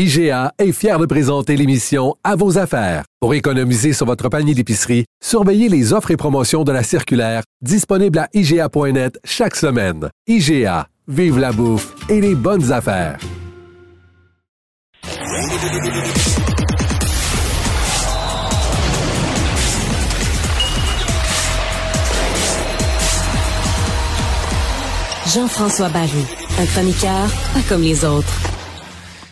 IGA est fier de présenter l'émission À vos affaires. Pour économiser sur votre panier d'épicerie, surveillez les offres et promotions de la circulaire disponible à IGA.net chaque semaine. IGA, vive la bouffe et les bonnes affaires. Jean-François Barry, un chroniqueur pas comme les autres.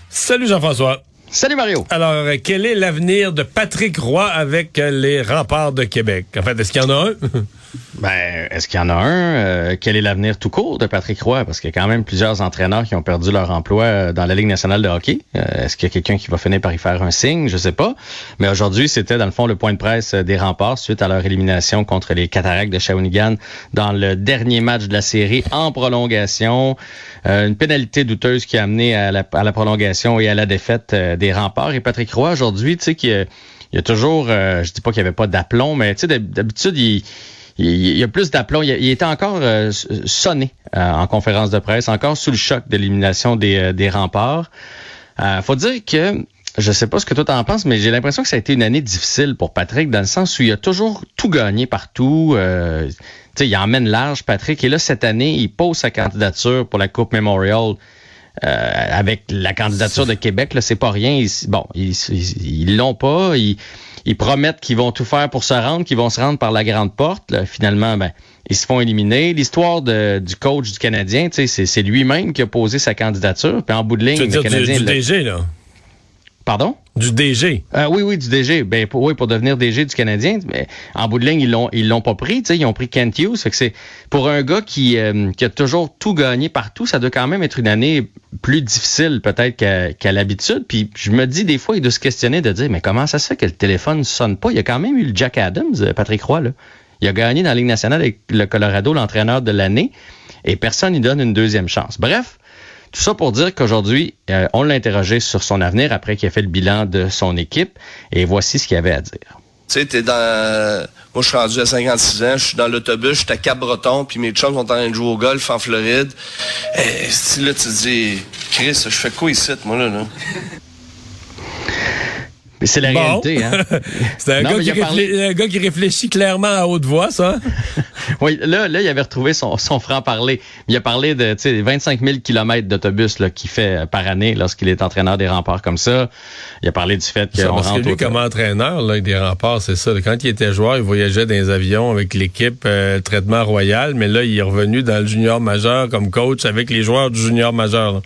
Salut Jean-François. Salut Mario. Alors, euh, quel est l'avenir de Patrick Roy avec euh, les remparts de Québec? En fait, est-ce qu'il y en a un? Ben, est-ce qu'il y en a un? Euh, quel est l'avenir tout court de Patrick Roy? Parce qu'il y a quand même plusieurs entraîneurs qui ont perdu leur emploi dans la Ligue nationale de hockey. est-ce qu'il y a quelqu'un qui va finir par y faire un signe? Je sais pas. Mais aujourd'hui, c'était dans le fond le point de presse des remparts suite à leur élimination contre les Cataractes de Shawinigan dans le dernier match de la série en prolongation. une pénalité douteuse qui a amené à la, prolongation et à la défaite des remparts. Et Patrick Roy, aujourd'hui, tu sais, qu'il y a toujours, je dis pas qu'il y avait pas d'aplomb, mais tu sais, d'habitude, il il, y a plus d'aplomb. Il, était encore euh, sonné euh, en conférence de presse, encore sous le choc de l'élimination des, euh, des remparts. faut dire que je sais pas ce que toi t'en penses, mais j'ai l'impression que ça a été une année difficile pour Patrick dans le sens où il a toujours tout gagné partout. Euh, il emmène large, Patrick. Et là, cette année, il pose sa candidature pour la Coupe Memorial. Avec la candidature de Québec, là, c'est pas rien. bon, ils, ils l'ont pas. Ils, ils promettent qu'ils vont tout faire pour se rendre, qu'ils vont se rendre par la grande porte. finalement, ben, ils se font éliminer. L'histoire du coach du Canadien, c'est lui-même qui a posé sa candidature. Puis en bout de ligne, le Canadien... Du, DG, là? Pardon? Du DG. Euh, oui, oui, du DG. Ben, pour, oui, pour devenir DG du Canadien. Mais en bout de ligne, ils l'ont, ils l'ont pas pris. Ils ont pris Kent Hughes. que c'est pour un gars qui, euh, qui a toujours tout gagné partout, ça doit quand même être une année plus difficile peut-être qu'à, l'habitude. Puis je me dis des fois, il doit se questionner de dire, mais comment ça se fait que le téléphone sonne pas? Il y a quand même eu le Jack Adams, euh, Patrick Roy, là. Il a gagné dans la Ligue nationale avec le Colorado, l'entraîneur de l'année, et personne n'y donne une deuxième chance. Bref, tout ça pour dire qu'aujourd'hui, euh, on l'a interrogé sur son avenir après qu'il a fait le bilan de son équipe, et voici ce qu'il avait à dire. Tu sais, t'es dans. Moi, je suis rendu à 56 ans, je suis dans l'autobus, je suis à Cap-Breton, puis mes chums sont en train de jouer au golf en Floride. Et eh, si là, tu te dis, Chris, je fais quoi ici, moi, là, là? Mais c'est la réalité, hein? c'est un, gars qui réfléchit clairement à haute voix, ça. oui, là, là, il avait retrouvé son, son franc-parler. Il a parlé de 25 000 kilomètres d'autobus qu'il fait euh, par année lorsqu'il est entraîneur des remparts comme ça. Il a parlé du fait qu'on rentre... Parce que lui, comme entraîneur là, des remparts, c'est ça. Quand il était joueur, il voyageait dans les avions avec l'équipe euh, traitement royal, mais là, il est revenu dans le junior majeur comme coach avec les joueurs du junior majeur.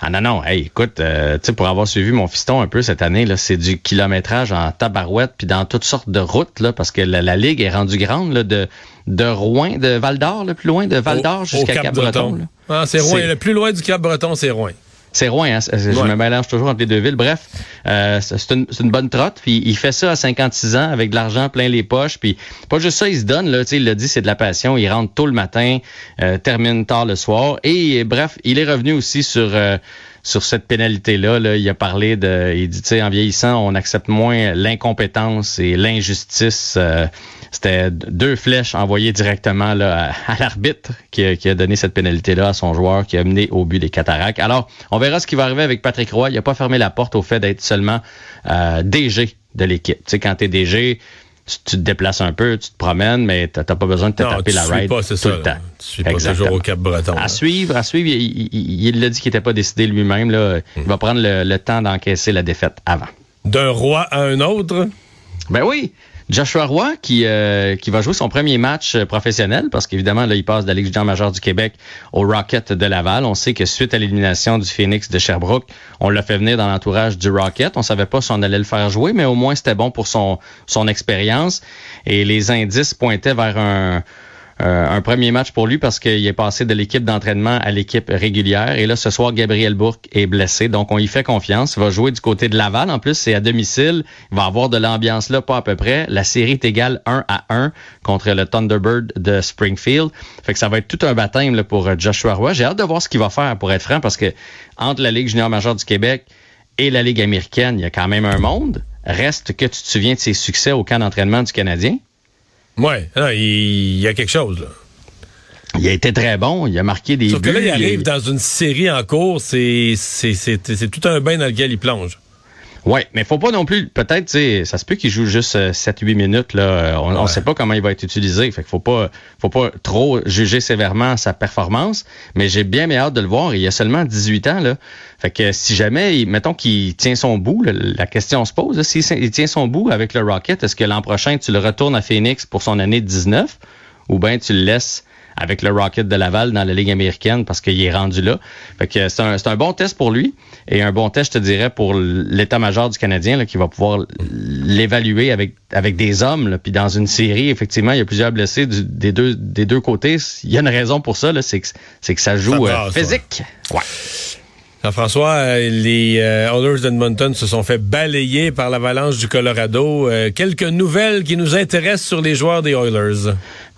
Ah non, non, hey, écoute, euh, pour avoir suivi mon fiston un peu cette année, là, c'est du kilométrage en tabarouette, puis dans toutes sortes de routes, là, parce que la, ligue est rendue grande, là, de, de Rouen, de Val d'Or, le plus loin de Val d'Or jusqu'à Cap-Breton. ah, c'est Rouen, le plus loin du Cap-Breton, c'est Rouen. C'est Rouen, hein? je me mélange toujours entre les deux villes. Bref, euh, c'est une, une, bonne trotte. Puis il fait ça à 56 ans avec de l'argent plein les poches. Puis pas juste ça, il se donne. Là, il l'a dit, c'est de la passion. Il rentre tôt le matin, euh, termine tard le soir. Et bref, il est revenu aussi sur euh, sur cette pénalité-là. Là, il a parlé de, il dit, tu sais, en vieillissant, on accepte moins l'incompétence et l'injustice. Euh, c'était deux flèches envoyées directement là, à, l'arbitre qui, a donné cette pénalité-là à son joueur qui a mené au but des cataractes. Alors, on verra ce qui va arriver avec Patrick Roy. Il n'a pas fermé la porte au fait d'être seulement euh, DG de l'équipe. Tu sais, quand tu es DG, tu, te déplaces un peu, tu te promènes, mais tu n'as pas besoin de te taper la ride tout ça, le temps. Tu suis pas toujours au Cap-Breton. À suivre, à suivre. Il l'a dit qu'il n'était pas décidé lui-même. Là. Il va prendre le temps d'encaisser la défaite avant. D'un roi à un autre? Ben oui. Joshua Roy qui, euh, qui va jouer son premier match euh, professionnel parce qu'évidemment là il passe de la Ligue junior majeure du Québec au Rocket de Laval. On sait que suite à l'élimination du Phoenix de Sherbrooke, on l'a fait venir dans l'entourage du Rocket. On savait pas si on allait le faire jouer, mais au moins c'était bon pour son son expérience et les indices pointaient vers un un premier match pour lui parce qu'il est passé de l'équipe d'entraînement à l'équipe régulière. Et là, ce soir, Gabriel Bourque est blessé, donc on y fait confiance. Il va jouer du côté de Laval. En plus, c'est à domicile. Il va avoir de l'ambiance là, pas à peu près. La série est égale 1 à 1 contre le Thunderbird de Springfield. Fait que ça va être tout un baptême pour euh, Joshua Roy. J'ai hâte de voir ce qu'il va faire, pour être franc, parce que entre la Ligue junior majeure du Québec et la Ligue américaine, il y a quand même un monde. Reste que tu te souviens de ses succès au camp d'entraînement du Canadien? Oui, il y a quelque chose, là. Il a été très bon, il a marqué des Sauf buts. que là, il arrive il- dans une série en cours, c'est tout un bain dans lequel il plonge. Ouais, mais faut pas non plus. Peut-être, ça se peut qu'il joue juste euh, 7-8 minutes là. Euh, On, Ouais. sait pas comment il va être utilisé. Fait qu'il faut pas, faut pas trop juger sévèrement sa performance. Mais j'ai bien hâte de le voir. Il a seulement 18 ans là. Fait que si jamais, mettons qu'il tient son bout, là, la question se pose. S'il il tient son bout avec le Rocket, est-ce que l'an prochain tu le retournes à Phoenix pour son année de 19, ou bien tu le laisses avec le Rocket de Laval dans la Ligue américaine parce qu'il est rendu là. Fait que c'est un, c'est un bon test pour lui et un bon test, je te dirais, pour l'état-major du Canadien là, qui va pouvoir l'évaluer avec avec des hommes. Là. Puis dans une série, effectivement, il y a plusieurs blessés du- des deux des deux côtés. Il y a une raison pour ça, là, c'est que c'est que ça joue Ça euh, ouais. physique. Ouais. Jean-François, euh, les euh, Oilers d'Edmonton se sont fait balayer par l'avalanche du Colorado. Euh, quelques nouvelles qui nous intéressent sur les joueurs des Oilers.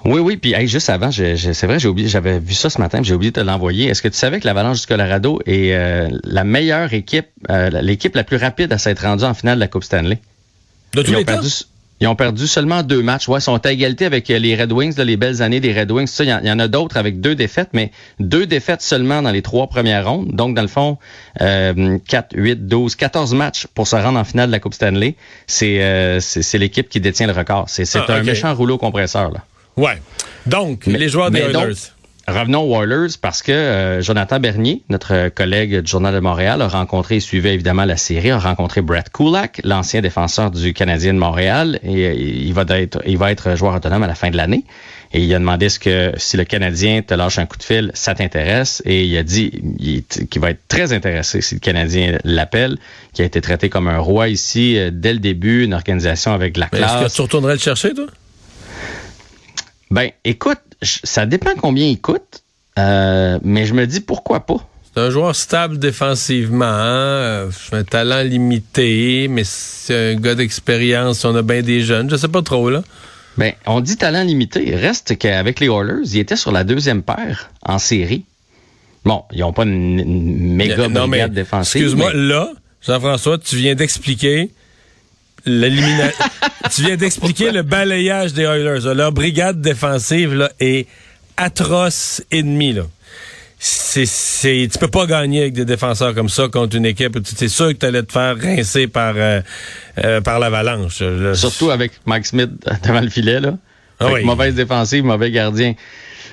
Oui, oui, puis hey, juste avant, je- je- c'est vrai, j'ai oublié, j'avais vu ça ce matin, j'ai oublié de te l'envoyer. Est-ce que tu savais que l'Avalanche du Colorado est euh, la meilleure équipe, euh, l'équipe la plus rapide à s'être rendue en finale de la Coupe Stanley? De tous Ils ont, temps? perdu, ils ont perdu seulement deux matchs. Ouais, ils sont à égalité avec euh, les Red Wings, là, les belles années des Red Wings. Ça, il y, en- il y en a d'autres avec deux défaites, mais deux défaites seulement dans les trois premières rondes. Donc, dans le fond, euh, 4, 8, 12, 14 matchs pour se rendre en finale de la Coupe Stanley. C'est euh, c'est l'équipe qui détient le record. C'est Ah, un méchant rouleau compresseur. Là. Ouais. Donc, Mais- les joueurs des mais donc, Oilers. Revenons aux Oilers parce que euh, Jonathan Bernier, notre collègue du Journal de Montréal, a rencontré et suivait évidemment la série, a rencontré Brett Kulak, l'ancien défenseur du Canadien de Montréal, et euh, il va être, il va être joueur autonome à la fin de l'année. Et il a demandé ce que si le Canadien te lâche un coup de fil, ça t'intéresse. Et il a dit qu'il va être très intéressé si le Canadien l'appelle, qui a été traité comme un roi ici euh, dès le début, une organisation avec de la Mais Est-ce classe. que tu retournerais le chercher, toi? Ben, écoute, ça dépend combien il coûte, euh, mais je me dis pourquoi pas. C'est un joueur stable défensivement, hein, un talent limité, mais c'est un gars d'expérience. On a bien des jeunes. Je sais pas trop, là. Ben, on dit talent limité. Reste qu'avec les Oilers, ils étaient sur la deuxième paire en série. Bon, ils n'ont pas une, une méga Non, mais, brigade défensive. Excuse-moi, mais- là, Jean-François, tu viens d'expliquer l'élimination. tu viens d'expliquer le balayage des Oilers. Leur brigade défensive là, est atroce ennemi. Là. C'est, c'est, tu peux pas gagner avec des défenseurs comme ça contre une équipe. où tu- C'est sûr que tu allais te faire rincer par, euh, euh, par l'avalanche. Là, Surtout avec Mike Smith devant le filet, là. Ah oui. Mauvaise défensive, mauvais gardien.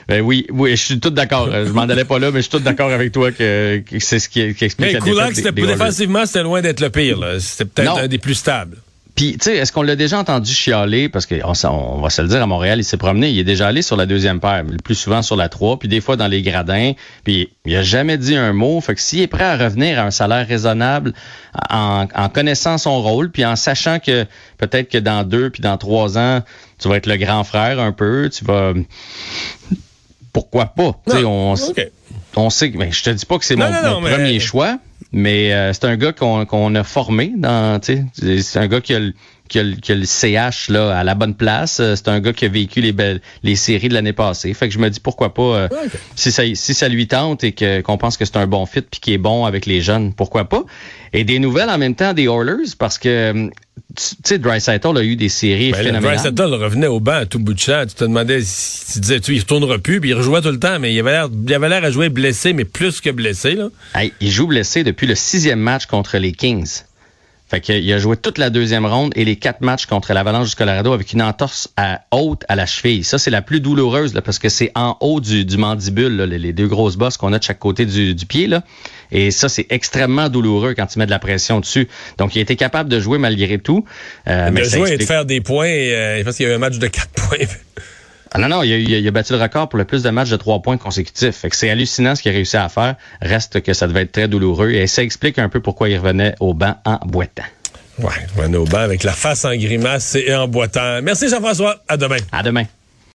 Ben oui, oui, je suis tout d'accord. Je m'en allais pas là, mais je suis tout d'accord avec toi que, que c'est ce qui, qui explique Mais la Kulak, défaite c'était, des, des Oilers. défensivement, c'était loin d'être le pire. là. C'était peut-être Non. un des plus stables. Puis, tu sais, est-ce qu'on l'a déjà entendu chialer? Parce qu'on on va se le dire, à Montréal, il s'est promené. Il est déjà allé sur la deuxième paire, mais le plus souvent sur la 3, puis des fois dans les gradins. Puis, il a jamais dit un mot. Fait que s'il est prêt à revenir à un salaire raisonnable en, en connaissant son rôle, puis en sachant que peut-être que dans deux puis dans trois ans, tu vas être le grand frère un peu, tu vas... Pourquoi pas? Tu sais, on. On sait que, ben, je te dis pas que c'est mon, non, non, mon mais- premier choix, mais euh, c'est un gars qu'on qu'on a formé dans, tu sais, c'est un gars qui a, le, qui, a le, qui a le CH là à la bonne place. Euh, C'est un gars qui a vécu les belles, les séries de l'année passée. Fait que je me dis pourquoi pas euh, si ça si ça lui tente et que qu'on pense que c'est un bon fit puis qu'il est bon avec les jeunes, pourquoi pas. Et des nouvelles en même temps des Oilers parce que tu sais Drysaitel a eu des séries Ben, le phénoménales. Draisaitl revenait au banc à tout bout de champ. Tu te demandais, si- tu disais, tu, il retournera plus, puis il rejouait tout le temps, mais il avait l'air, il avait l'air à jouer blessé, mais plus que blessé, là. Hey, il joue blessé depuis le sixième match contre les Kings. Fait qu'il a joué toute la deuxième ronde et les quatre matchs contre l'Avalanche du Colorado avec une entorse à, haute à la cheville. Ça, c'est la plus douloureuse là, parce que c'est en haut du, du mandibule, là, les, deux grosses bosses qu'on a de chaque côté du, du pied. Là. Et ça, c'est extrêmement douloureux quand tu mets de la pression dessus. Donc, il a été capable de jouer malgré tout. Euh, mais ça jouer et de faire des points, euh, parce qu'il y a eu un match de 4 points. Ah non, non, il a, il a- battu le record pour le plus de matchs de trois points consécutifs. Fait que c'est hallucinant ce qu'il a réussi à faire. Reste que ça devait être très douloureux. Et ça explique un peu pourquoi il revenait au banc en boitant. Ouais, on au banc avec la face en grimace et en boitant. Merci Jean-François. À demain. À demain.